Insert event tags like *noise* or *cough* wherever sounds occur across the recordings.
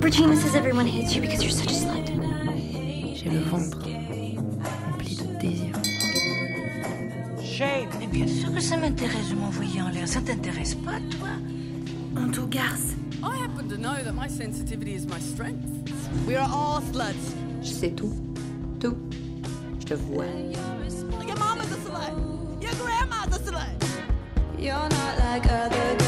Regina says everyone hates you because you're such a slut. J'ai le ventre rempli de désir. Shame. Mais bien sûr que ça m'intéresse de m'envoyer en l'air. Ça t'intéresse pas, toi? Honto garce. I happen to know that my sensitivity is my strength. We are all sluts. Je sais tout. Tout. Je te vois. Your mama's a slut. Your grandma's a slut. You're not like other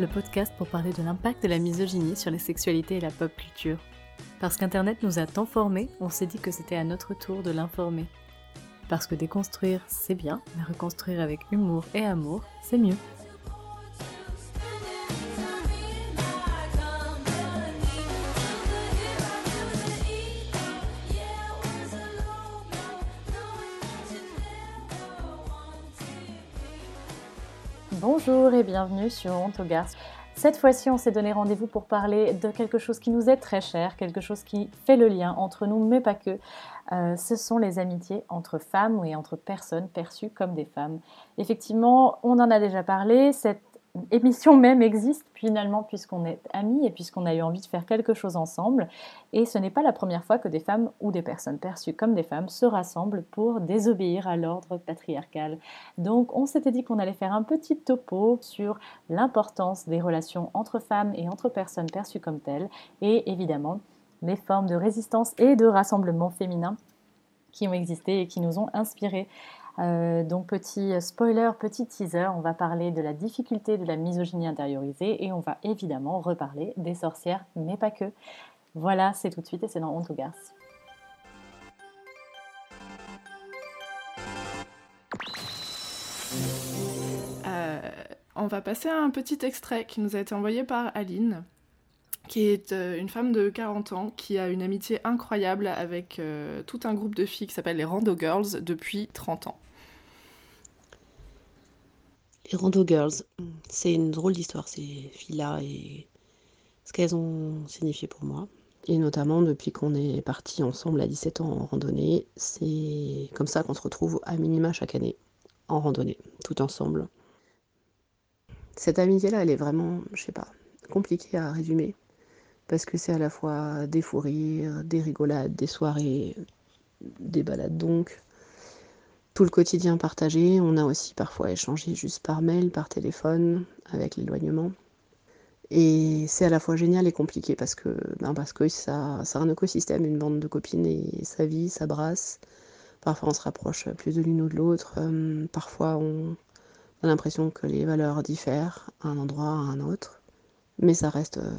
Le podcast pour parler de l'impact de la misogynie sur les sexualités et la pop culture. Parce qu'Internet nous a tant formés, on s'est dit que c'était à notre tour de l'informer. Parce que déconstruire, c'est bien, mais reconstruire avec humour et amour, c'est mieux. Bonjour et bienvenue sur Honte aux. Cette fois-ci, on s'est donné rendez-vous pour parler de quelque chose qui nous est très cher, quelque chose qui fait le lien entre nous, mais pas que. Euh, ce sont les amitiés entre femmes et entre personnes perçues comme des femmes. Effectivement, on en a déjà parlé, émission même existe finalement puisqu'on est amis et puisqu'on a eu envie de faire quelque chose ensemble. Et ce n'est pas la première fois que des femmes ou des personnes perçues comme des femmes se rassemblent pour désobéir à l'ordre patriarcal. Donc on s'était dit qu'on allait faire un petit topo sur l'importance des relations entre femmes et entre personnes perçues comme telles et évidemment les formes de résistance et de rassemblement féminin qui ont existé et qui nous ont inspirés. Euh, donc petit spoiler, petit teaser, on va parler de la difficulté de la misogynie intériorisée et on va évidemment reparler des sorcières, mais pas que. Voilà, c'est tout de suite et c'est dans Honte aux garces. Euh, on va passer à un petit extrait qui nous a été envoyé par Aline, qui est euh, une femme de 40 ans qui a une amitié incroyable avec euh, tout un groupe de filles qui s'appelle les Rando Girls depuis 30 ans. Les Rando Girls, c'est une drôle d'histoire, ces filles-là, et ce qu'elles ont signifié pour moi. Et notamment depuis qu'on est partis ensemble à 17 ans en randonnée, c'est comme ça qu'on se retrouve à minima chaque année en randonnée, tout ensemble. Cette amitié-là, elle est vraiment, je sais pas, compliquée à résumer, parce que c'est à la fois des fous rires, des rigolades, des soirées, des balades donc, tout le quotidien partagé. On a aussi parfois échangé juste par mail, par téléphone, avec l'éloignement. Et c'est à la fois génial et compliqué parce que, ben parce que ça, c'est un écosystème, une bande de copines et ça vit, ça brasse. Parfois on se rapproche plus de l'une ou de l'autre. Euh, parfois on a l'impression que les valeurs diffèrent à un endroit à un autre. Mais ça reste, euh,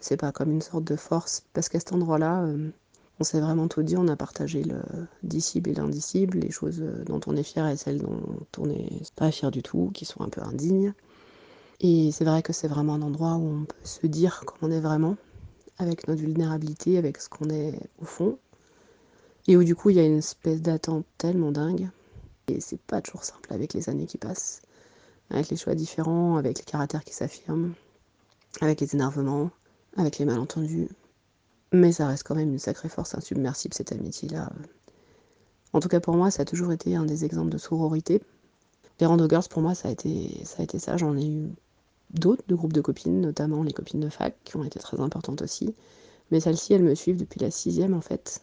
je sais pas, comme une sorte de force. Parce qu'à cet endroit-là, euh, on s'est vraiment tout dit, on a partagé le dicible et l'indicible, les choses dont on est fier et celles dont on n'est pas fier du tout, qui sont un peu indignes. Et c'est vrai que c'est vraiment un endroit où on peut se dire comme on est vraiment, avec notre vulnérabilité, avec ce qu'on est au fond, et où du coup il y a une espèce d'attente tellement dingue. Et c'est pas toujours simple avec les années qui passent, avec les choix différents, avec les caractères qui s'affirment, avec les énervements, avec les malentendus. Mais ça reste quand même une sacrée force insubmersible cette amitié-là. En tout cas pour moi, ça a toujours été un des exemples de sororité. Les Rando Girls, pour moi, ça a été ça. J'en ai eu d'autres de groupes de copines, notamment les copines de fac, qui ont été très importantes aussi. Mais celles-ci, elles me suivent depuis la sixième en fait,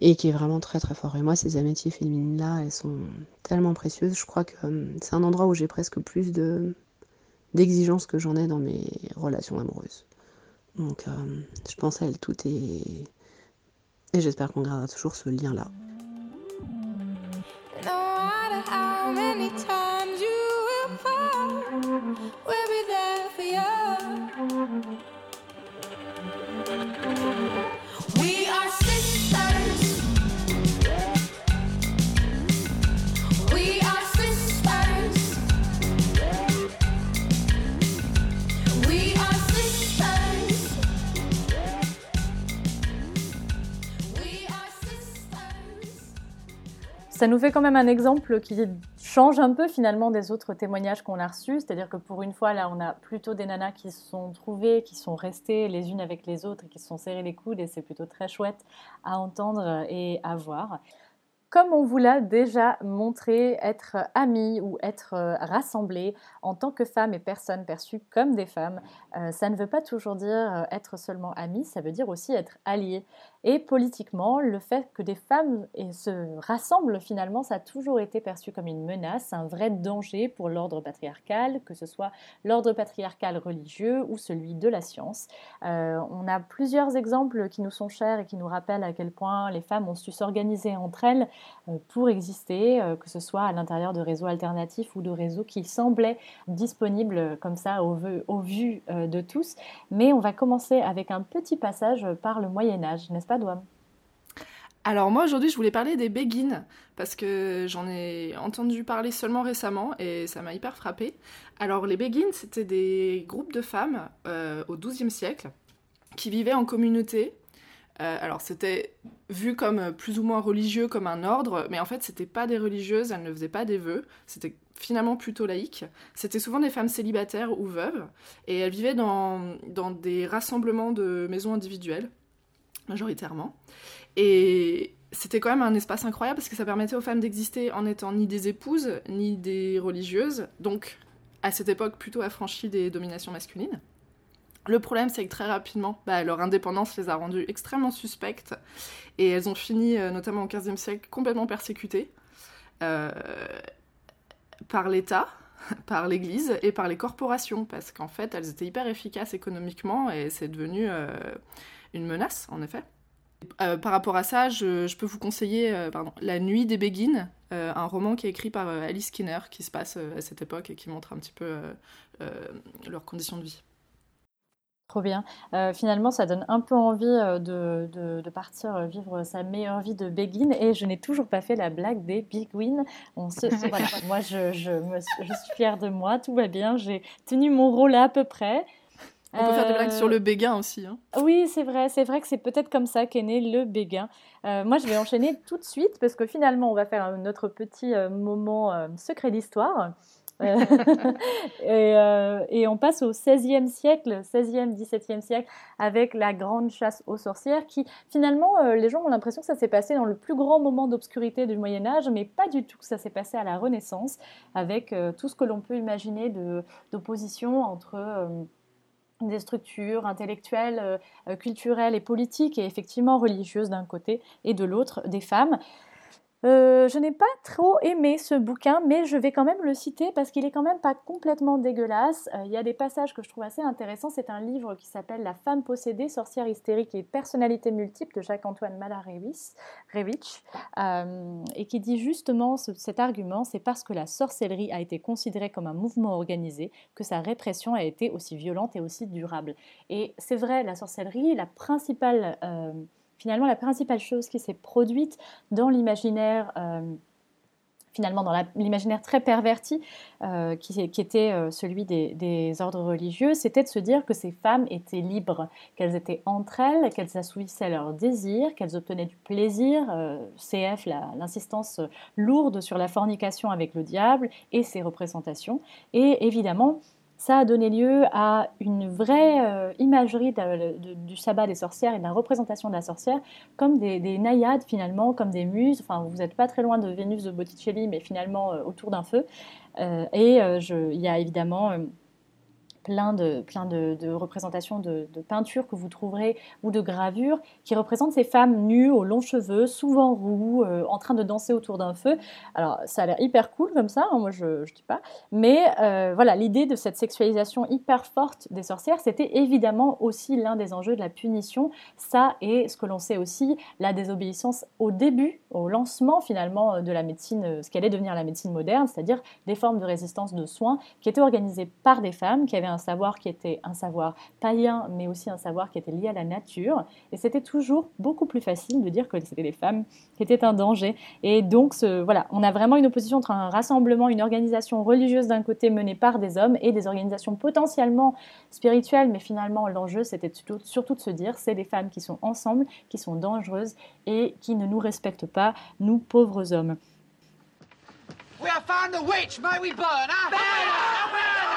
et qui est vraiment très très fort. Et moi, ces amitiés féminines-là, elles sont tellement précieuses. Je crois que euh, c'est un endroit où j'ai presque plus de d'exigences que j'en ai dans mes relations amoureuses. Donc, euh, je pense à elles toutes et, et j'espère qu'on gardera toujours ce lien-là. Ça nous fait quand même un exemple qui, change un peu finalement des autres témoignages qu'on a reçus. C'est-à-dire que pour une fois, là, on a plutôt des nanas qui se sont trouvées, qui sont restées les unes avec les autres et qui se sont serrées les coudes. Et c'est plutôt très chouette à entendre et à voir. Comme on vous l'a déjà montré, être amis ou être euh, rassemblés en tant que femmes et personnes perçues comme des femmes, euh, ça ne veut pas toujours dire euh, être seulement amis, ça veut dire aussi être alliés. Et politiquement, le fait que des femmes se rassemblent finalement, ça a toujours été perçu comme une menace, un vrai danger pour l'ordre patriarcal, que ce soit l'ordre patriarcal religieux ou celui de la science. on a plusieurs exemples qui nous sont chers et qui nous rappellent à quel point les femmes ont su s'organiser entre elles euh, pour exister, euh, que ce soit à l'intérieur de réseaux alternatifs ou de réseaux qui semblaient disponibles comme ça au, vu euh, de tous. Mais on va commencer avec un petit passage par le Moyen Âge, alors moi aujourd'hui je voulais parler des béguines parce que j'en ai entendu parler seulement récemment et ça m'a hyper frappé. Alors les béguines c'était des groupes de femmes au XIIe siècle qui vivaient en communauté euh, alors c'était vu comme plus ou moins religieux, comme un ordre, mais en fait c'était pas des religieuses, elles ne faisaient pas des vœux, c'était finalement plutôt laïque. C'était souvent des femmes célibataires ou veuves, et elles vivaient dans des rassemblements de maisons individuelles, majoritairement. Et c'était quand même un espace incroyable parce que ça permettait aux femmes d'exister en étant ni des épouses, ni des religieuses, donc à cette époque plutôt affranchies des dominations masculines. Le problème, c'est que très rapidement, bah, leur indépendance les a rendues extrêmement suspectes et elles ont fini, euh, notamment au XVe siècle, complètement persécutées euh, par l'État, *laughs* par l'Église et par les corporations parce qu'en fait, elles étaient hyper efficaces économiquement et c'est devenu euh, une menace, en effet. par rapport à ça, je, peux vous conseiller La Nuit des Béguines, un roman qui est écrit par Alice Skinner, qui se passe à cette époque et qui montre un petit peu leurs conditions de vie. Trop bien. Euh, finalement, ça donne un peu envie euh, de, de, partir euh, vivre sa meilleure vie de Begin. Et je n'ai toujours pas fait la blague des Big Win. On se, *laughs* voilà, moi, je, je, me, je, suis fière de moi. Tout va bien. J'ai tenu mon rôle à peu près. On peut faire des blagues sur le béguin aussi. Hein. Oui, c'est vrai. C'est vrai que c'est peut-être comme ça qu'est né le béguin. moi, je vais enchaîner *laughs* tout de suite parce que finalement, on va faire notre petit moment secret d'histoire. *laughs* Euh, et, on passe au XVIe siècle, 16e, 17e siècle, avec la grande chasse aux sorcières, qui finalement, euh, les gens ont l'impression que ça s'est passé dans le plus grand moment d'obscurité du Moyen Âge, mais pas du tout, ça s'est passé à la Renaissance, avec euh, tout ce que l'on peut imaginer d'opposition entre des structures intellectuelles, culturelles et politiques, et effectivement religieuses d'un côté, et de l'autre des femmes. Euh, je n'ai pas trop aimé ce bouquin, mais je vais quand même le citer parce qu'il est quand même pas complètement dégueulasse. Euh, il y a des passages que je trouve assez intéressants. C'est un livre qui s'appelle La femme possédée, sorcière hystérique et personnalité multiple de Jacques-Antoine Malarewicz euh, et qui dit justement cet argument, c'est parce que la sorcellerie a été considérée comme un mouvement organisé que sa répression a été aussi violente et aussi durable. Et c'est vrai, la sorcellerie, la principale finalement la principale chose qui s'est produite dans l'imaginaire euh, finalement dans l'imaginaire très perverti euh, qui, était euh, celui des, ordres religieux, c'était de se dire que ces femmes étaient libres, qu'elles étaient entre elles, qu'elles assouvissaient leurs désirs, qu'elles obtenaient du plaisir, CF, l'insistance lourde sur la fornication avec le diable et ses représentations, et évidemment ça a donné lieu à une vraie euh, imagerie du sabbat des sorcières et de la représentation de la sorcière comme des, naïades finalement, comme des muses. Enfin, vous n'êtes pas très loin de Vénus de Botticelli, mais finalement euh, autour d'un feu. Euh, et il y a évidemment plein de, plein de, représentations de, peintures que vous trouverez ou de gravures qui représentent ces femmes nues aux longs cheveux, souvent roux, euh, en train de danser autour d'un feu. Alors ça a l'air hyper cool comme ça, hein, moi je ne dis pas. Mais euh, voilà, l'idée de cette sexualisation hyper forte des sorcières, c'était évidemment aussi l'un des enjeux de la punition. Ça et ce que l'on sait aussi, la désobéissance au début, au lancement finalement de la médecine, ce qu'allait devenir la médecine moderne, c'est-à-dire des formes de résistance de soins qui étaient organisées par des femmes qui avaient un un savoir qui était un savoir païen, mais aussi un savoir qui était lié à la nature. Et c'était toujours beaucoup plus facile de dire que c'était les femmes qui étaient un danger. Et donc, ce, voilà, on a vraiment une opposition entre un rassemblement, une organisation religieuse d'un côté menée par des hommes et des organisations potentiellement spirituelles, mais finalement, l'enjeu, c'était surtout de se dire, c'est des femmes qui sont ensemble, qui sont dangereuses et qui ne nous respectent pas, nous pauvres hommes. We are find the witch, may we burn her?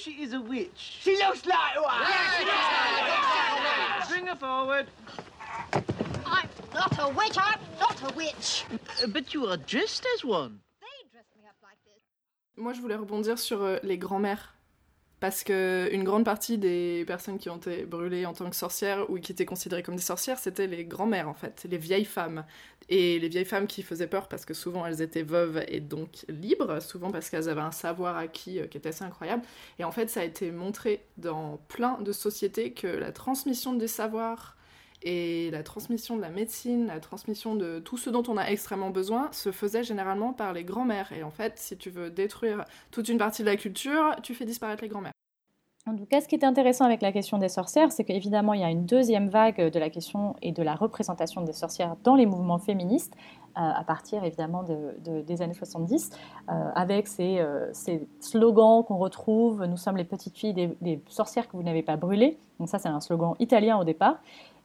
She is a witch? She looks like one. Bring her forward. I'm not a witch. I'm not a witch. Uh, but you are dressed as one. They dressed me up like this. Moi, je voulais rebondir sur euh, les grands-mères. Parce que une grande partie des personnes qui ont été brûlées en tant que sorcières ou qui étaient considérées comme des sorcières, c'était les grands-mères en fait, les vieilles femmes. Et les vieilles femmes qui faisaient peur parce que souvent elles étaient veuves et donc libres, souvent parce qu'elles avaient un savoir acquis euh, qui était assez incroyable. Et en fait, ça a été montré dans plein de sociétés que la transmission des savoirs et la transmission de la médecine, la transmission de tout ce dont on a extrêmement besoin se faisait généralement par les grands-mères. Et en fait, si tu veux détruire toute une partie de la culture, tu fais disparaître les grands-mères. En tout cas, ce qui est intéressant avec la question des sorcières, c'est qu'évidemment, il y a une deuxième vague de la question et de la représentation des sorcières dans les mouvements féministes, euh, à partir évidemment de- de- des années 70, euh, avec ces, euh, ces slogans qu'on retrouve Nous sommes les petites filles des sorcières que vous n'avez pas brûlées. Donc, ça, c'est un slogan italien au départ.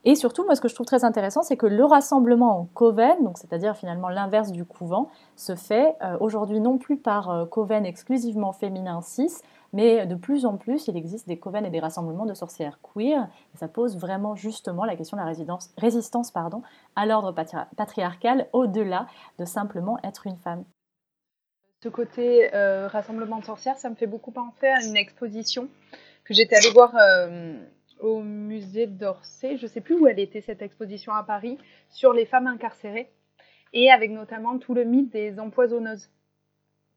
Et surtout, moi, ce que je trouve très intéressant, c'est que le rassemblement en coven, donc c'est-à-dire finalement l'inverse du couvent, se fait euh, aujourd'hui non plus par euh, coven exclusivement féminin cis, mais de plus en plus, il existe des coven et des rassemblements de sorcières queer, et ça pose vraiment justement la question de la résidence- résistance pardon, à l'ordre patria- patriarcal, au-delà de simplement être une femme. Ce côté euh, rassemblement de sorcières, ça me fait beaucoup penser à une exposition que j'étais allée voir au musée d'Orsay. Je sais plus où elle était cette exposition à Paris sur les femmes incarcérées et avec notamment tout le mythe des empoisonneuses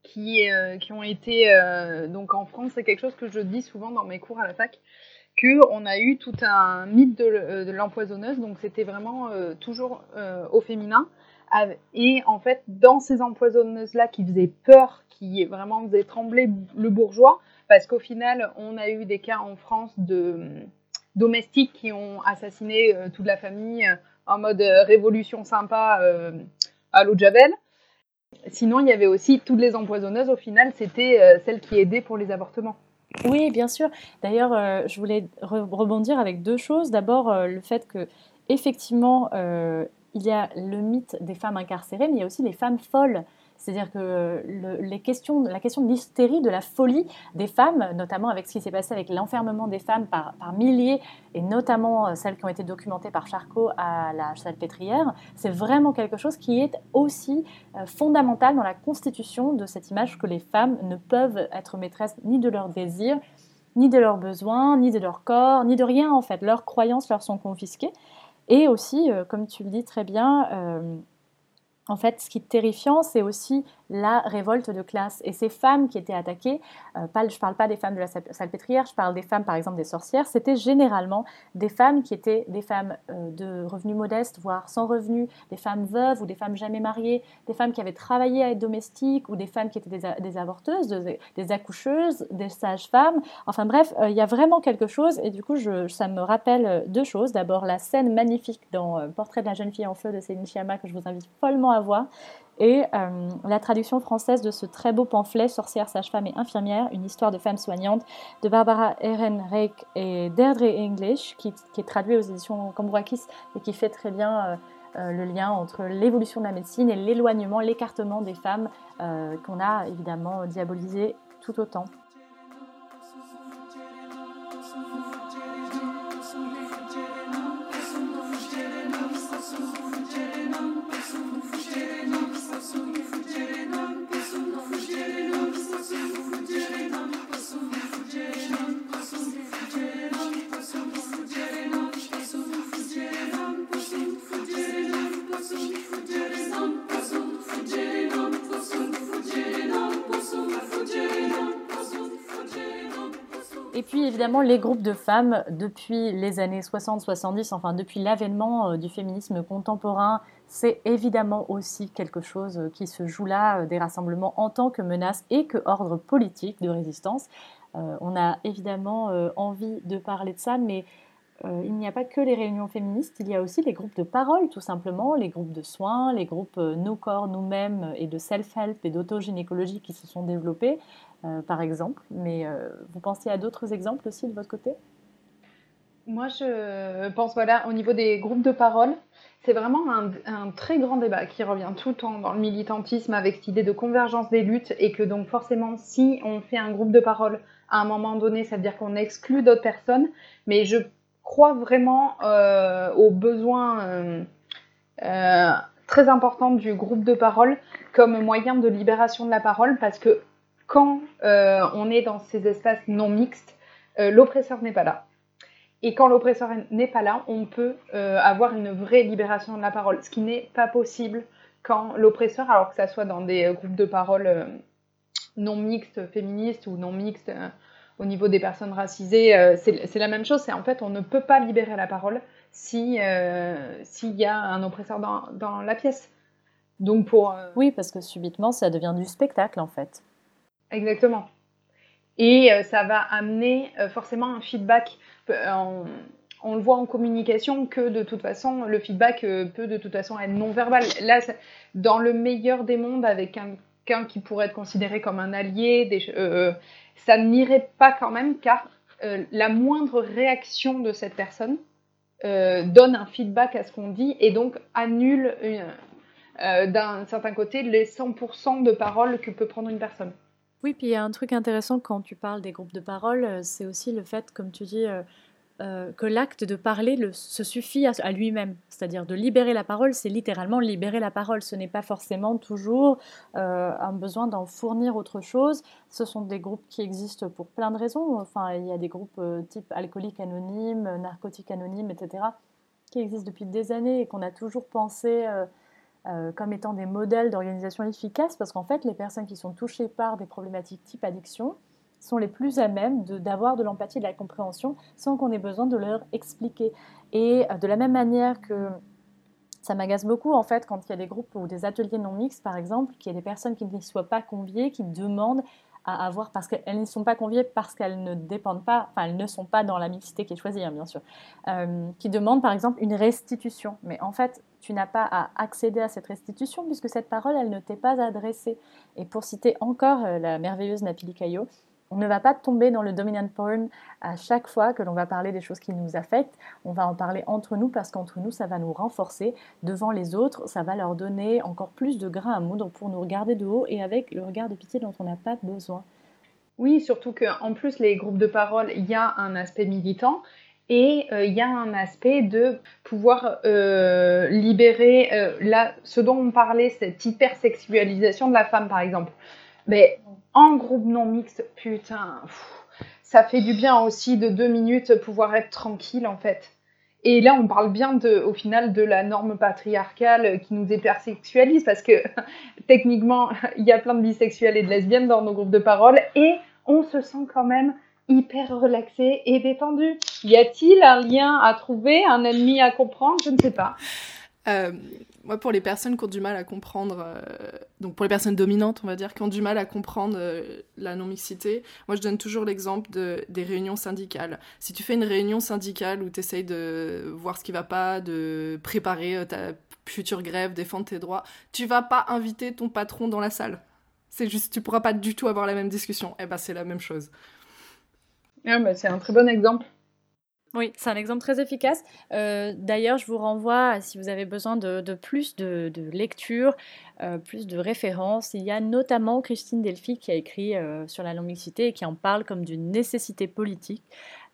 qui, euh, qui ont été euh, donc en France. C'est quelque chose que je dis souvent dans mes cours à la fac que on a eu tout un mythe de, de l'empoisonneuse. Donc c'était vraiment euh, toujours euh, au féminin. Et en fait, dans ces empoisonneuses-là qui faisaient peur, qui vraiment faisaient trembler le bourgeois, parce qu'au final, on a eu des cas en France de domestiques qui ont assassiné euh, toute la famille euh, en mode euh, révolution sympa à l'eau de Javel. Sinon, il y avait aussi toutes les empoisonneuses, au final, c'était celles qui aidaient pour les avortements. Oui, bien sûr. D'ailleurs, je voulais re- rebondir avec deux choses. D'abord, le fait que, effectivement, il y a le mythe des femmes incarcérées, mais il y a aussi les femmes folles. C'est-à-dire que euh, le- les questions, la question de l'hystérie, de la folie des femmes, notamment avec ce qui s'est passé avec l'enfermement des femmes par, par milliers, et notamment euh, celles qui ont été documentées par Charcot à la Salpêtrière, c'est vraiment quelque chose qui est aussi euh, fondamental dans la constitution de cette image que les femmes ne peuvent être maîtresses ni de leurs désirs, ni de leurs besoins, ni de leur corps, ni de rien en fait. Leurs croyances leur sont confisquées. Et aussi, comme tu le dis très bien, en fait, ce qui est terrifiant, c'est aussi la révolte de classe. Et ces femmes qui étaient attaquées, euh, je ne parle pas des femmes de la sal- salpêtrière, je parle des femmes, par exemple, des sorcières, c'était généralement des femmes qui étaient des femmes euh, de revenus modestes, voire sans revenus, des femmes veuves ou des femmes jamais mariées, des femmes qui avaient travaillé à être domestiques ou des femmes qui étaient des, avorteuses, des, accoucheuses, des sages-femmes. Enfin bref, euh, il y a vraiment quelque chose et du coup, ça me rappelle deux choses. D'abord, la scène magnifique dans Portrait de la jeune fille en feu de Céline Sciamma que je vous invite follement à voir et euh, la traduction française de ce très beau pamphlet Sorcières, sages-femmes et infirmières, une histoire de femmes soignantes de Barbara Ehrenreich et Deirdre English, qui, est traduit aux éditions Cambourakis et qui fait très bien euh, euh, le lien entre l'évolution de la médecine et l'éloignement, l'écartement des femmes qu'on a évidemment diabolisé tout autant. Évidemment les groupes de femmes depuis les années 60-70, enfin depuis l'avènement euh, du féminisme contemporain, c'est évidemment aussi quelque chose euh, qui se joue là, euh, des rassemblements en tant que menace et que ordre politique de résistance. On a évidemment envie de parler de ça, mais euh, il n'y a pas que les réunions féministes, il y a aussi les groupes de parole tout simplement, les groupes de soins, les groupes euh, Nos corps, nous-mêmes et de self-help et d'autogynécologie qui se sont développés, euh, par exemple. Mais vous pensez à d'autres exemples aussi de votre côté? Moi, je pense, voilà, au niveau des groupes de parole, c'est vraiment un, un très grand débat qui revient tout le temps dans le militantisme avec cette idée de convergence des luttes et que donc forcément si on fait un groupe de parole à un moment donné, ça veut dire qu'on exclut d'autres personnes. Mais je crois vraiment euh, aux besoins euh, euh, très importants du groupe de parole comme moyen de libération de la parole parce que quand on est dans ces espaces non mixtes, l'oppresseur n'est pas là. Et quand l'oppresseur n'est pas là, on peut avoir une vraie libération de la parole, ce qui n'est pas possible quand l'oppresseur, alors que ça soit dans des groupes de parole non mixtes féministes ou non mixtes au niveau des personnes racisées, euh, c'est la même chose. C'est en fait, on ne peut pas libérer la parole si euh, s'il y a un oppresseur dans, dans la pièce. Donc pour euh, Oui, parce que subitement, ça devient du spectacle en fait. Exactement. Et euh, ça va amener forcément un feedback. On, on le voit en communication que de toute façon, le feedback peut de toute façon être non verbal. Là, dans le meilleur des mondes, avec quelqu'un qui pourrait être considéré comme un allié, des euh, ça n'irait pas quand même, car euh, la moindre réaction de cette personne euh, donne un feedback à ce qu'on dit et donc annule euh, d'un certain côté les 100% de paroles que peut prendre une personne. Oui, puis il y a un truc intéressant quand tu parles des groupes de parole, c'est aussi le fait, comme tu dis, euh, que l'acte de parler le- se suffit à, lui-même. C'est-à-dire de libérer la parole, c'est littéralement libérer la parole. Ce n'est pas forcément toujours euh, un besoin d'en fournir autre chose. Ce sont des groupes qui existent pour plein de raisons. Enfin, il y a des groupes euh, type alcoolique anonyme, narcotique anonyme, etc., qui existent depuis des années et qu'on a toujours pensé comme étant des modèles d'organisation efficaces parce qu'en fait, les personnes qui sont touchées par des problématiques type addiction sont les plus à même d'avoir de, l'empathie et de la compréhension sans qu'on ait besoin de leur expliquer. Et euh, de la même manière que ça m'agace beaucoup en fait quand il y a des groupes ou des ateliers non mixtes par exemple, qu'il y a des personnes qui n'y soient pas conviées, qui demandent à avoir, parce qu'elles ne sont pas conviées parce qu'elles ne dépendent pas, enfin elles ne sont pas dans la mixité qui est choisie hein, bien sûr, euh, qui demandent par exemple une restitution. Mais en fait, tu n'as pas à accéder à cette restitution puisque cette parole, elle ne t'est pas adressée. Et pour citer encore euh, la merveilleuse Napili Caillot, on ne va pas tomber dans le dominant porn à chaque fois que l'on va parler des choses qui nous affectent. On va en parler entre nous parce qu'entre nous, ça va nous renforcer. Devant les autres, ça va leur donner encore plus de grain à moudre pour nous regarder de haut et avec le regard de pitié dont on n'a pas besoin. Oui, surtout qu'en plus, les groupes de parole, il y a un aspect militant et euh, il y a un aspect de pouvoir euh, libérer euh, ce dont on parlait, cette hypersexualisation de la femme, par exemple. Mais en groupe non mixte, putain, ça fait du bien aussi de deux minutes pouvoir être tranquille, en fait. Et là, on parle bien de, au final de la norme patriarcale qui nous hypersexualise parce que *laughs* techniquement, il y a plein de bisexuels et de lesbiennes dans nos groupes de parole et on se sent quand même hyper relaxé et détendu. Y a-t-il un lien à trouver, un ennemi à comprendre? Je ne sais pas. Euh, moi, pour les personnes qui ont du mal à comprendre, euh, donc pour les personnes dominantes, on va dire, qui ont du mal à comprendre euh, la non-mixité, moi je donne toujours l'exemple de, des réunions syndicales. Si tu fais une réunion syndicale où tu essayes de voir ce qui va pas, de préparer ta future grève, défendre tes droits, tu vas pas inviter ton patron dans la salle. C'est juste, tu pourras pas du tout avoir la même discussion. Et ben c'est la même chose. Ah, bah, c'est un très bon exemple. Oui, c'est un exemple très efficace. Euh, D'ailleurs, je vous renvoie, si vous avez besoin de, plus de, de lecture, euh, plus de références, il y a notamment Christine Delphi qui a écrit euh, sur la non-mixité et qui en parle comme d'une nécessité politique.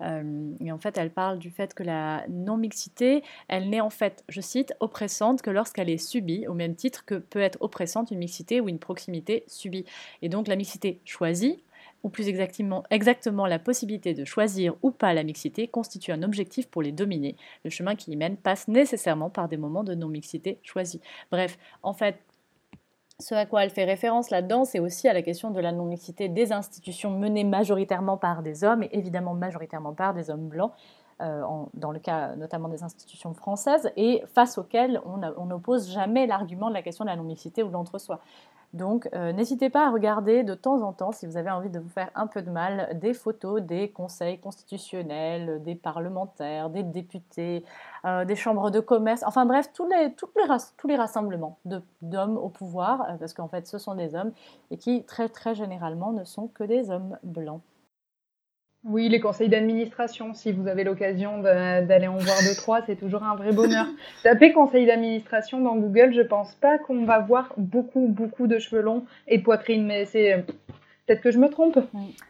Et en fait, elle parle du fait que la non-mixité, elle n'est en fait, je cite, oppressante que lorsqu'elle est subie, au même titre que peut être oppressante une mixité ou une proximité subie. Et donc la mixité choisie, ou plus exactement, exactement la possibilité de choisir ou pas la mixité, constitue un objectif pour les dominer. Le chemin qui y mène passe nécessairement par des moments de non-mixité choisis. Bref, en fait, ce à quoi elle fait référence là-dedans, c'est aussi à la question de la non-mixité des institutions menées majoritairement par des hommes, et évidemment majoritairement par des hommes blancs, euh, dans le cas notamment des institutions françaises, et face auxquelles on n'oppose jamais l'argument de la question de la non-mixité ou de l'entre-soi. Donc, euh, n'hésitez pas à regarder de temps en temps, si vous avez envie de vous faire un peu de mal, des photos des conseils constitutionnels, des parlementaires, des députés, euh, des chambres de commerce, enfin bref, tous les, tous les, rassemblements d'hommes au pouvoir, euh, parce qu'en fait, ce sont des hommes, et qui très très généralement ne sont que des hommes blancs. Oui, les conseils d'administration, si vous avez l'occasion d'aller en voir deux, trois, c'est toujours un vrai bonheur. *laughs* Tapez conseil d'administration dans Google, je pense pas qu'on va voir beaucoup, beaucoup de cheveux longs et poitrine, mais c'est peut-être que je me trompe.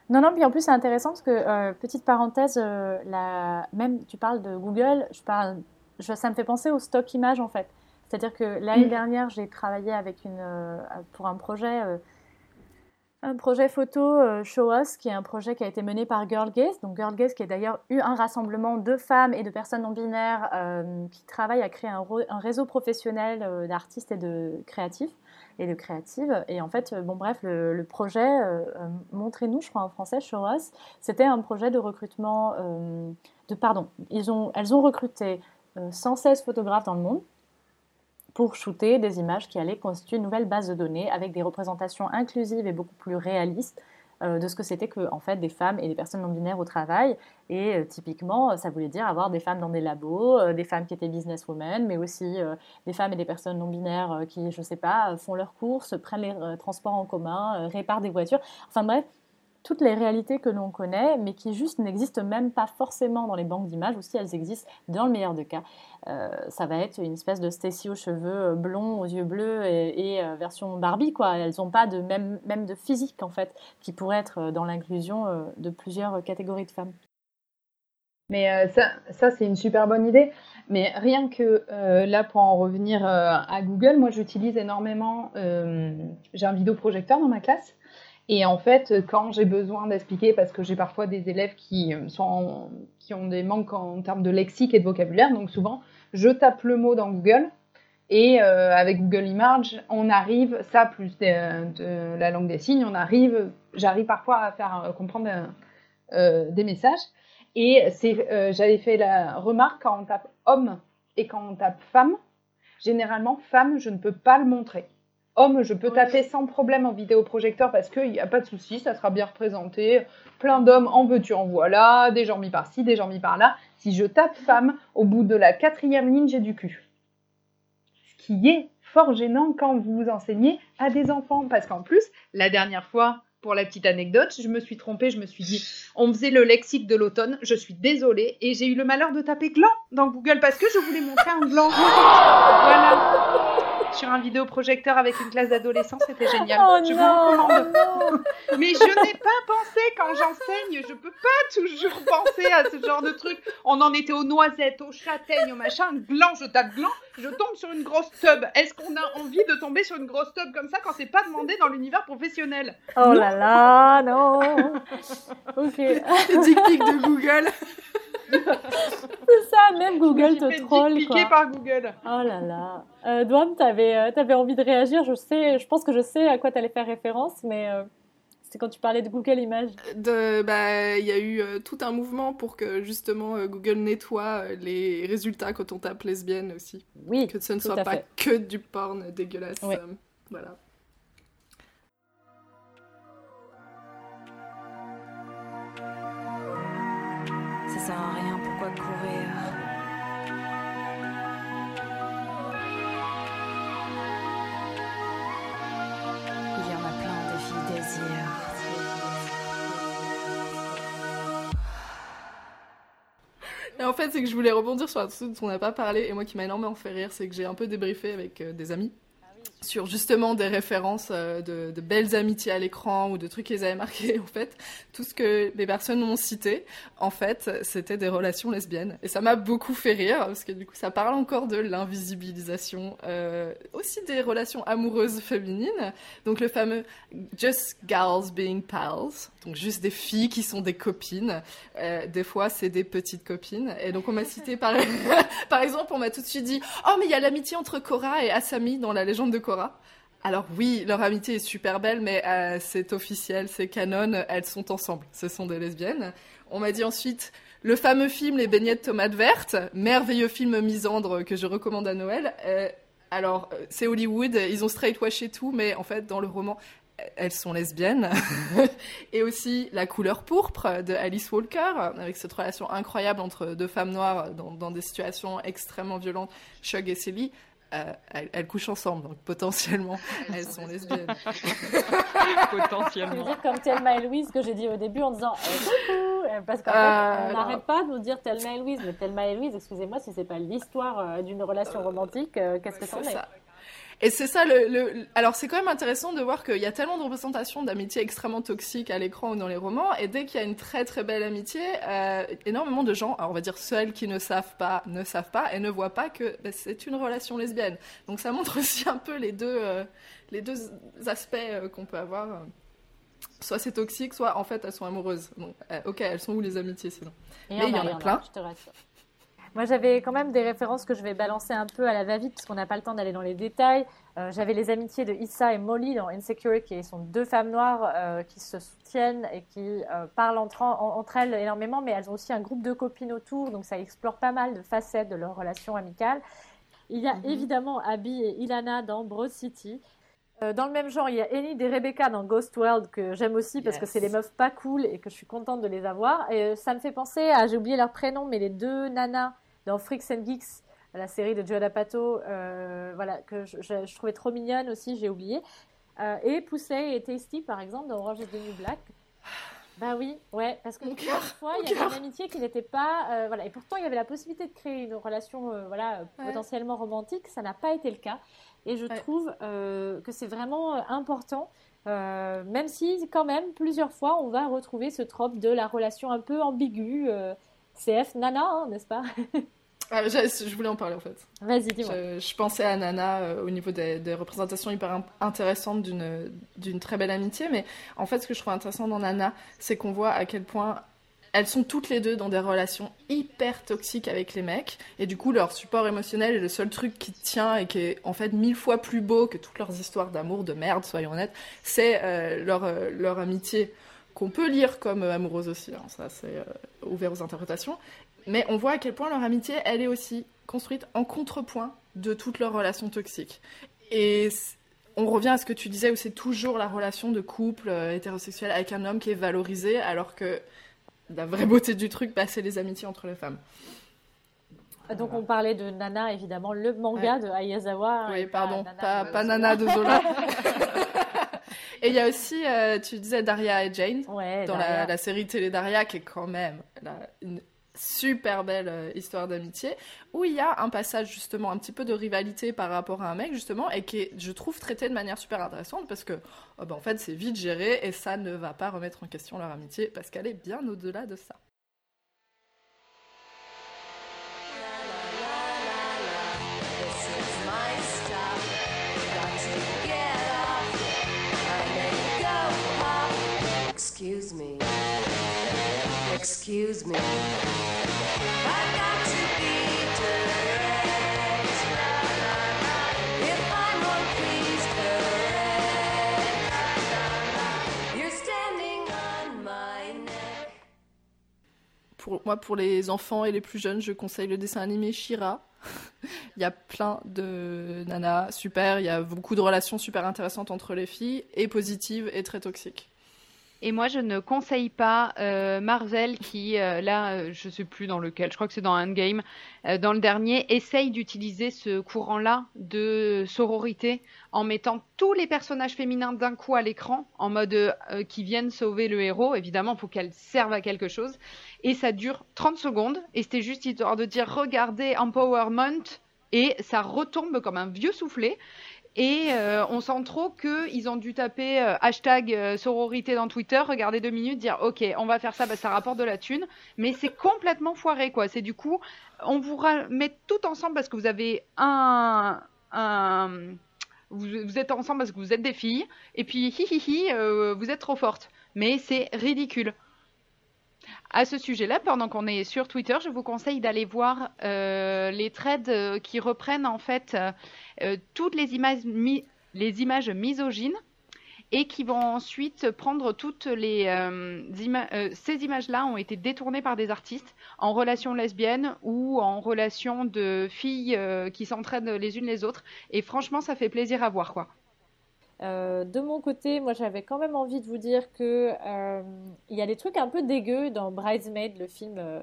Non, non, puis en plus c'est intéressant parce que, euh, petite parenthèse, euh, la... même tu parles de Google, je parle... ça me fait penser au stock image en fait. C'est-à-dire que l'année mm. dernière, j'ai travaillé avec une, euh, pour un projet un projet photo euh, Show Us, qui est un projet qui a été mené par Girl Gaze. Donc Girl Gaze qui a d'ailleurs eu un rassemblement de femmes et de personnes non binaires euh, qui travaillent à créer un, réseau professionnel euh, d'artistes et de créatifs et de créatives. Et en fait, bon bref, le, projet Montrez-nous, je crois en français, Show Us, c'était un projet de recrutement, de pardon, ils ont, elles ont recruté 116 photographes dans le monde pour shooter des images qui allaient constituer une nouvelle base de données avec des représentations inclusives et beaucoup plus réalistes euh, de ce que c'était que en fait des femmes et des personnes non binaires au travail. Et euh, typiquement ça voulait dire avoir des femmes dans des labos euh, des femmes qui étaient businesswomen mais aussi des femmes et des personnes non binaires qui je sais pas font leurs courses prennent les transports en commun réparent des voitures. Enfin bref toutes les réalités que l'on connaît, mais qui juste n'existent même pas forcément dans les banques d'images, ou si elles existent, dans le meilleur des cas. Euh, ça va être une espèce de Stacy aux cheveux euh, blonds, aux yeux bleus et, euh, version Barbie, quoi. Elles n'ont pas de même, même de physique, en fait, qui pourrait être dans l'inclusion de plusieurs catégories de femmes. Mais ça, ça c'est une super bonne idée. Mais rien que là, pour en revenir à Google, moi j'utilise énormément, j'ai un vidéoprojecteur dans ma classe et en fait, quand j'ai besoin d'expliquer, parce que j'ai parfois des élèves qui, euh, sont qui ont des manques en termes de lexique et de vocabulaire, donc souvent, je tape le mot dans Google. Et euh, avec Google Images, on arrive, ça plus de, la langue des signes, on arrive, j'arrive parfois à faire euh, comprendre des messages. Et j'avais fait la remarque quand on tape homme et quand on tape femme, généralement femme, je ne peux pas le montrer. Homme, je peux taper sans problème en vidéoprojecteur parce qu'il n'y a pas de souci, ça sera bien représenté. Plein d'hommes, en veux-tu, en voilà, des gens mis par-ci, des gens mis par-là. Si je tape femme, au bout de la quatrième ligne, j'ai du cul. Ce qui est fort gênant quand vous vous enseignez à des enfants. Parce qu'en plus, la dernière fois, pour la petite anecdote, je me suis trompée, je me suis dit, on faisait le lexique de l'automne, je suis désolée, et j'ai eu le malheur de taper gland dans Google parce que je voulais montrer un gland. *laughs* voilà sur un vidéoprojecteur avec une classe d'adolescents, c'était génial. Oh je vous recommande. Mais je n'ai pas pensé quand j'enseigne, je peux pas toujours penser à ce genre de truc. On en était aux noisettes, aux châtaignes, au machin, gland, je tape gland, je tombe sur une grosse tub. Est-ce qu'on a envie de tomber sur une grosse tub comme ça quand c'est pas demandé dans l'univers professionnel? Oh là là, non. *laughs* ok. Pic de Google. C'est ça, même Google te troll. Quoi. par Google. Oh là là. Euh, Douane, tu avais, euh, envie de réagir. Je, sais, je pense que je sais à quoi tu allais faire référence, mais euh, c'est quand tu parlais de Google Images. Bah, il y a eu euh, tout un mouvement pour que justement Google nettoie les résultats quand on tape lesbienne aussi. Oui. Que ce ne soit pas que du porn dégueulasse. voilà. Fait, c'est que je voulais rebondir sur un truc dont on n'a pas parlé et moi qui m'a énormément fait rire, c'est que j'ai un peu débriefé avec euh, des amis sur justement des références euh, de, belles amitiés à l'écran ou de trucs qu'ils avaient marqués. *laughs* En fait, tout ce que les personnes m'ont cité, en fait, c'était des relations lesbiennes. Et ça m'a beaucoup fait rire parce que du coup, ça parle encore de l'invisibilisation, euh, aussi des relations amoureuses féminines. Donc le fameux just gals being pals, donc juste des filles qui sont des copines. Euh, des fois, c'est des petites copines. Et donc on m'a cité par *laughs* par exemple, on m'a tout de suite dit, oh mais il y a l'amitié entre Cora et Asami dans la légende Cora. Alors oui, leur amitié est super belle, mais euh, c'est officiel, c'est canon, elles sont ensemble. Ce sont des lesbiennes. On m'a dit ensuite le fameux film Les beignets de tomates vertes, merveilleux film misandre que je recommande à Noël. Euh, alors, c'est Hollywood, ils ont straight-wash et tout, mais en fait, dans le roman, elles sont lesbiennes. *laughs* et aussi La couleur pourpre de Alice Walker, avec cette relation incroyable entre deux femmes noires dans, des situations extrêmement violentes, Shug et Celie. Euh, elles, elles couchent ensemble, donc potentiellement *laughs* elles sont lesbiennes. *laughs* Tu veux Potentiellement. dire comme Thelma et Louise que j'ai dit au début en disant eh, coucou euh, parce qu'en fait Euh, on n'arrête pas de nous dire Thelma et Louise mais Thelma et Louise excusez-moi si c'est pas l'histoire euh, d'une relation romantique euh, qu'est-ce que c'en C'est est ça. Et c'est ça le, le- Alors c'est quand même intéressant de voir qu'il y a tellement de représentations d'amitié extrêmement toxiques à l'écran ou dans les romans, et dès qu'il y a une très très belle amitié, euh, énormément de gens, alors on va dire seuls qui ne savent pas, ne savent pas et ne voient pas que bah, c'est une relation lesbienne. Donc ça montre *laughs* aussi un peu les deux, euh, les deux aspects euh, qu'on peut avoir. Soit c'est toxique, soit en fait elles sont amoureuses. Donc, ok, elles sont où les amitiés sinon? Et Mais il y en a plein. je te rassure. Moi, j'avais quand même des références que je vais balancer un peu à la va-vite, parce qu'on n'a pas le temps d'aller dans les détails. Euh, j'avais les amitiés de Issa et Molly dans Insecure, qui sont deux femmes noires euh, qui se soutiennent et qui euh, parlent entre, en- entre elles énormément, mais elles ont aussi un groupe de copines autour, donc ça explore pas mal de facettes de leur relation amicale. Il y a évidemment Abby et Ilana dans Broad City. Euh, dans le même genre, il y a Enid et Rebecca dans Ghost World que j'aime aussi parce que c'est les meufs pas cool et que je suis contente de les avoir. Et ça me fait penser à, j'ai oublié leur prénom, mais les deux nanas dans Freaks and Geeks, la série de Joe D'Apato, euh, voilà, que je, je- je trouvais trop mignonne aussi, j'ai oublié. Euh, et Poussey et Tasty, par exemple, dans Orange is the New Black. Bah oui, ouais, parce que parfois il y avait une amitié qui n'était pas, euh, voilà, et pourtant il y avait la possibilité de créer une relation, euh, voilà, Ouais. potentiellement romantique, ça n'a pas été le cas, et je Ouais. trouve que c'est vraiment important, euh, même si quand même plusieurs fois on va retrouver ce trope de la relation un peu ambiguë, euh, CF Nana, hein, n'est-ce pas? *laughs* Ah, Je voulais en parler en fait. Vas-y, dis-moi. Je, je pensais à Nana euh, au niveau des, des représentations hyper intéressantes d'une très belle amitié, mais en fait, ce que je trouve intéressant dans Nana, c'est qu'on voit à quel point elles sont toutes les deux dans des relations hyper toxiques avec les mecs, et du coup, leur support émotionnel est le seul truc qui tient et qui est en fait mille fois plus beau que toutes leurs histoires d'amour, de merde, soyons honnêtes, c'est euh, leur, euh, leur amitié qu'on peut lire comme amoureuse aussi, hein, ça c'est euh, ouvert aux interprétations, mais on voit à quel point leur amitié, elle est aussi construite en contrepoint de toutes leurs relations toxiques. Et on revient à ce que tu disais où c'est toujours la relation de couple euh, hétérosexuel avec un homme qui est valorisée, alors que la vraie beauté du truc, bah, c'est les amitiés entre les femmes. Donc on parlait de Nana, évidemment, le manga de Ayazawa. Oui, et pardon, pas. Nana de Zola. *laughs* Et il y a aussi, euh, tu disais Daria et Jane, Ouais, dans la, la série télé Daria, qui est quand même la- une super belle euh, histoire d'amitié, où il y a un passage justement un petit peu de rivalité par rapport à un mec justement, et qui est, je trouve, traité de manière super intéressante, parce que oh, bah, en fait c'est vite géré, et ça ne va pas remettre en question leur amitié, parce qu'elle est bien au-delà de ça. Excuse me. Excuse me. Moi, pour les enfants et les plus jeunes, je conseille le dessin animé Shira. *laughs* il y a plein de nanas super, il y a beaucoup de relations super intéressantes entre les filles, et positives et très toxiques. Et moi, je ne conseille pas euh, Marvel qui, euh, là, euh, je sais plus dans lequel, je crois que c'est dans Endgame, dans le dernier, essaye d'utiliser ce courant-là de sororité en mettant tous les personnages féminins d'un coup à l'écran, en mode qui viennent sauver le héros. Évidemment, faut qu'elles servent à quelque chose. Et ça dure 30 secondes. Et c'était juste histoire de dire, regardez Empowerment. Et ça retombe comme un vieux soufflet. Et euh, on sent trop qu'ils ont dû taper euh, hashtag euh, sororité dans Twitter, regarder deux minutes, dire ok, on va faire ça, bah, ça rapporte de la thune. Mais c'est complètement foiré, quoi. C'est du coup, on vous met tout ensemble parce que vous avez un. vous, vous êtes ensemble parce que vous êtes des filles, et puis hi hi hi, vous êtes trop fortes. Mais c'est ridicule. À ce sujet-là, pendant qu'on est sur Twitter, je vous conseille d'aller voir euh, les threads euh, qui reprennent en fait euh, toutes les images, les images misogynes et qui vont ensuite prendre toutes les euh, ima- euh, ces images-là ont été détournées par des artistes en relation lesbienne ou en relation de filles qui s'entraînent les unes les autres et franchement ça fait plaisir à voir quoi. Euh, de mon côté, moi j'avais quand même envie de vous dire que euh, il y a des trucs un peu dégueux dans Bridesmaid, le film, euh,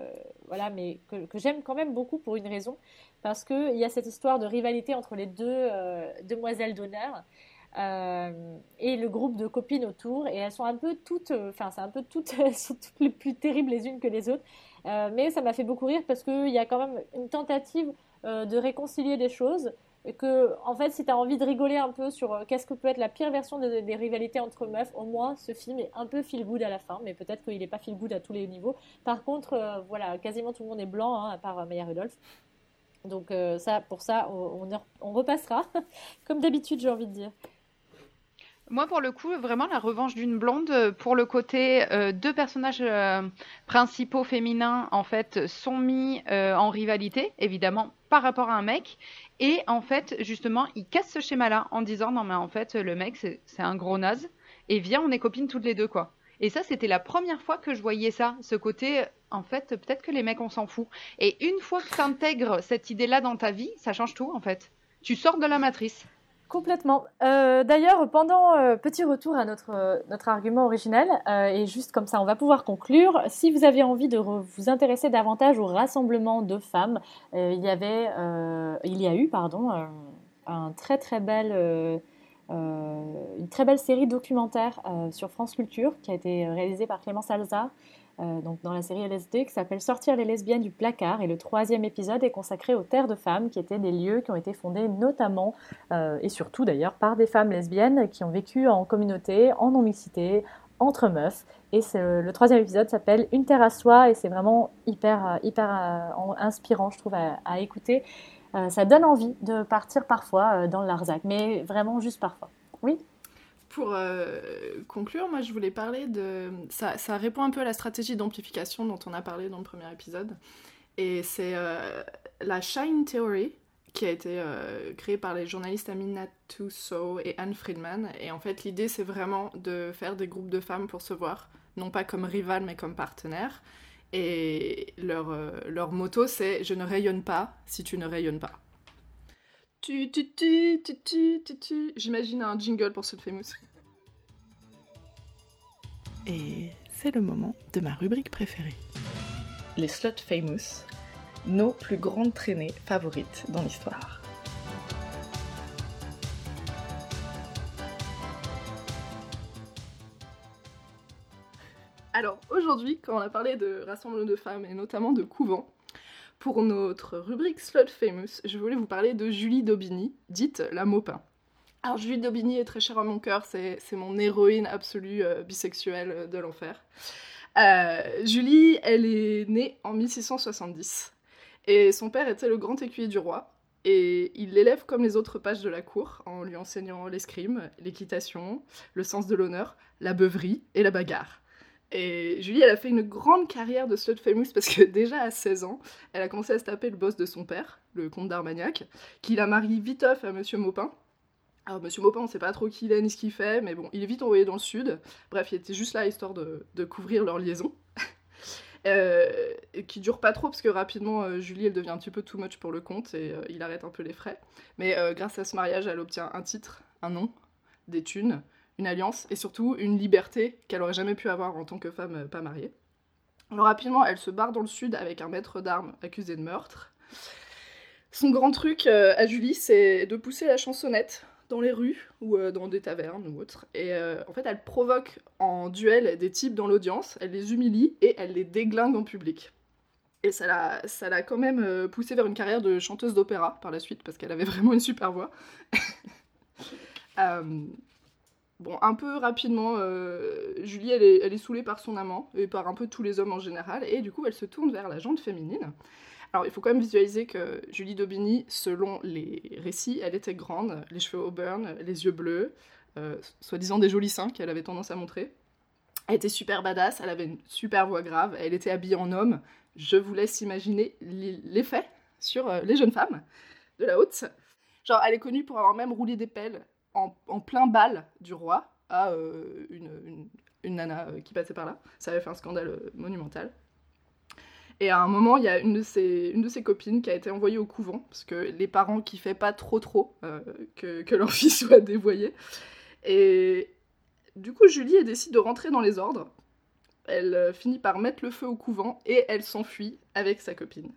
voilà, mais que, j'aime quand même beaucoup pour une raison, parce que il y a cette histoire de rivalité entre les deux demoiselles d'honneur. et le groupe de copines autour et elles sont un peu toutes enfin c'est un peu toutes *laughs* elles sont toutes les plus terribles les unes que les autres mais ça m'a fait beaucoup rire parce qu'il y a quand même une tentative de réconcilier des choses que en fait si tu as envie de rigoler un peu sur euh, qu'est-ce que peut être la pire version de- des rivalités entre meufs au moins ce film est un peu feel good à la fin mais peut-être qu'il n'est pas feel good à tous les niveaux. Par contre euh, voilà quasiment tout le monde est blanc hein, à part euh, Maya Rudolph. Donc euh, ça pour ça on, repassera *laughs* comme d'habitude j'ai envie de dire. Moi, pour le coup, vraiment la revanche d'une blonde, pour le côté deux personnages principaux féminins, en fait, sont mis en rivalité, évidemment, par rapport à un mec. Et en fait, justement, ils cassent ce schéma-là en disant non, mais en fait, le mec, c'est un gros naze. Et viens, on est copines toutes les deux, quoi. Et ça, c'était la première fois que je voyais ça, ce côté, en fait, peut-être que les mecs, on s'en fout. Et une fois que tu cette idée-là dans ta vie, ça change tout, en fait. Tu sors de la matrice. Complètement. Euh, D'ailleurs, pendant euh, petit retour à notre, euh, argument original, euh, et juste comme ça, on va pouvoir conclure. Si vous avez envie de vous intéresser davantage au rassemblement de femmes, il y avait, il y a eu, pardon, une très belle série documentaire sur France Culture qui a été réalisée par Clément Salza. Euh, donc dans la série LSD qui s'appelle Sortir les lesbiennes du placard et le troisième épisode est consacré aux terres de femmes qui étaient des lieux qui ont été fondés notamment euh, et surtout d'ailleurs par des femmes lesbiennes qui ont vécu en communauté, en non-mixité, entre meufs. Et le troisième épisode s'appelle Une terre à soi et c'est vraiment hyper, euh, hyper inspirant, je trouve, à, à écouter. Ça donne envie de partir parfois dans Larzac, mais vraiment juste parfois. Oui? Pour euh, conclure, moi je voulais parler de... Ça, ça répond un peu à la stratégie d'amplification dont on a parlé dans le premier épisode. Et c'est euh, la Shine Theory qui a été euh, créée par les journalistes Amina Tusso et Anne Friedman. Et en fait l'idée c'est vraiment de faire des groupes de femmes pour se voir, non pas comme rivales mais comme partenaires. Et leur, leur motto c'est « Je ne rayonne pas si tu ne rayonnes pas ». Tu, tu, tu, tu, tu, tu, tu. J'imagine un jingle pour ce famous. Et c'est le moment de ma rubrique préférée. Les Slut Famous, nos plus grandes traînées favorites dans l'histoire. Alors aujourd'hui, quand on a parlé de rassemblement de femmes et notamment de couvent, pour notre rubrique Slut Famous, je voulais vous parler de Julie Daubigny, dite la Maupin. Alors Julie Daubigny est très chère à mon cœur, c'est mon héroïne absolue euh, bisexuelle de l'enfer. Euh, Julie, elle est née en 1670 et son père était le grand écuyer du roi et il l'élève comme les autres pages de la cour en lui enseignant l'escrime, l'équitation, le sens de l'honneur, la beuverie et la bagarre. Et Julie, elle a fait une grande carrière de slut famous parce que *laughs* déjà à 16 ans, elle a commencé à se taper le boss de son père, le comte d'Armagnac, qui la marie viteuf à Monsieur Maupin. Alors Monsieur Maupin, on sait pas trop qui il est ni ce qu'il fait, mais bon, il est vite envoyé dans le sud. Bref, il était juste là histoire de, couvrir leur liaison. *laughs* Euh, qui dure pas trop parce que rapidement euh, Julie elle devient un petit peu too much pour le comte et euh, il arrête un peu les frais. Mais euh, grâce à ce mariage, elle obtient un titre, un nom, des thunes, une alliance et surtout une liberté qu'elle aurait jamais pu avoir en tant que femme euh, pas mariée. Alors rapidement, elle se barre dans le sud avec un maître d'armes accusé de meurtre. Son grand truc euh, à Julie, c'est de pousser la chansonnette dans les rues ou euh, dans des tavernes ou autres. Et en fait, elle provoque en duel des types dans l'audience, elle les humilie et elle les déglingue en public. Et ça l'a, ça l'a quand même poussée vers une carrière de chanteuse d'opéra par la suite, parce qu'elle avait *laughs* vraiment une super voix. *laughs* Bon, un peu rapidement, euh, Julie, elle est, elle saoulée par son amant, et par un peu tous les hommes en général, et du coup, elle se tourne vers la jante féminine. Alors, il faut quand même visualiser que Julie Daubigny, selon les récits, elle était grande, les cheveux auburn, les yeux bleus, euh, soi-disant des jolis seins qu'elle avait tendance à montrer. Elle était super badass, elle avait une super voix grave, elle était habillée en homme. Je vous laisse imaginer l'effet sur euh, les jeunes femmes de la haute. Genre, elle est connue pour avoir même roulé des pelles en, plein bal du roi à euh, une, une, nana euh, qui passait par là. Ça avait fait un scandale euh, monumental. Et à un moment, il y a une de, ses, une de ses copines qui a été envoyée au couvent, parce que les parents kiffaient pas trop trop que, que *laughs* leur fille soit dévoyée. Et du coup, Julie elle décide de rentrer dans les ordres. Elle finit par mettre le feu au couvent et elle s'enfuit avec sa copine.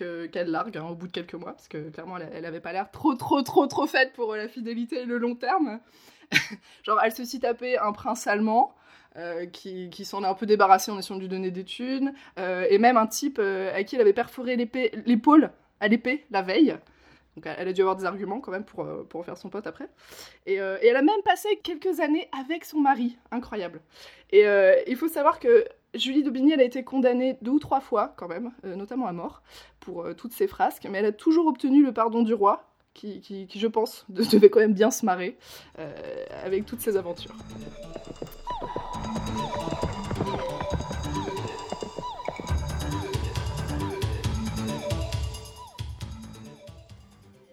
Que, qu'elle largue hein, au bout de quelques mois, parce que clairement elle, elle avait pas l'air trop trop trop trop faite pour euh, la fidélité et le long terme. *laughs* Genre elle se s'y taper un prince allemand, euh, qui, qui s'en est un peu débarrassé en essayant de lui donner des thunes, euh, et même un type à qui elle avait perforé l'épaule à l'épée la veille. Donc elle a dû avoir des arguments quand même pour, pour en faire son pote après. Et, et elle a même passé quelques années avec son mari, incroyable. Et il faut savoir que Julie d'Aubigny, elle a été condamnée deux ou trois fois quand même, notamment à mort, pour euh, toutes ses frasques, mais elle a toujours obtenu le pardon du roi, qui, je pense, *laughs* de- devait quand même bien se marrer euh, avec toutes ses aventures.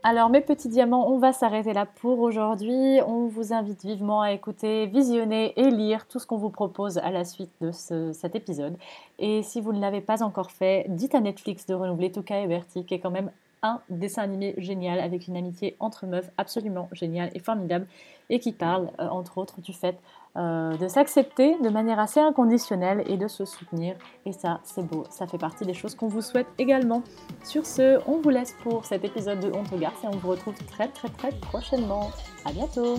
Alors mes petits diamants, on va s'arrêter là pour aujourd'hui. On vous invite vivement à écouter, visionner et lire tout ce qu'on vous propose à la suite de ce- cet épisode. Et si vous ne l'avez pas encore fait, dites à Netflix de renouveler Tuca et Bertie, qui est quand même un dessin animé génial avec une amitié entre meufs absolument géniale et formidable et qui parle euh, entre autres du fait euh, de s'accepter de manière assez inconditionnelle et de se soutenir. Et ça, c'est beau, ça fait partie des choses qu'on vous souhaite également. Sur ce, on vous laisse pour cet épisode de Honte aux Garces et on vous retrouve très très très prochainement. À bientôt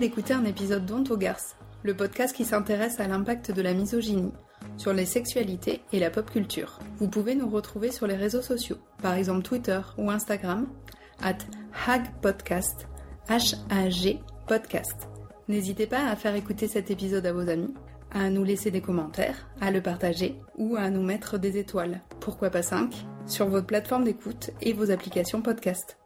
d'écouter un épisode Garces, le podcast qui s'intéresse à l'impact de la misogynie sur les sexualités et la pop culture. Vous pouvez nous retrouver sur les réseaux sociaux, par exemple Twitter ou Instagram, at hagpodcast, H-A-G podcast. N'hésitez pas à faire écouter cet épisode à vos amis, à nous laisser des commentaires, à le partager ou à nous mettre des étoiles, pourquoi pas 5, sur votre plateforme d'écoute et vos applications podcast.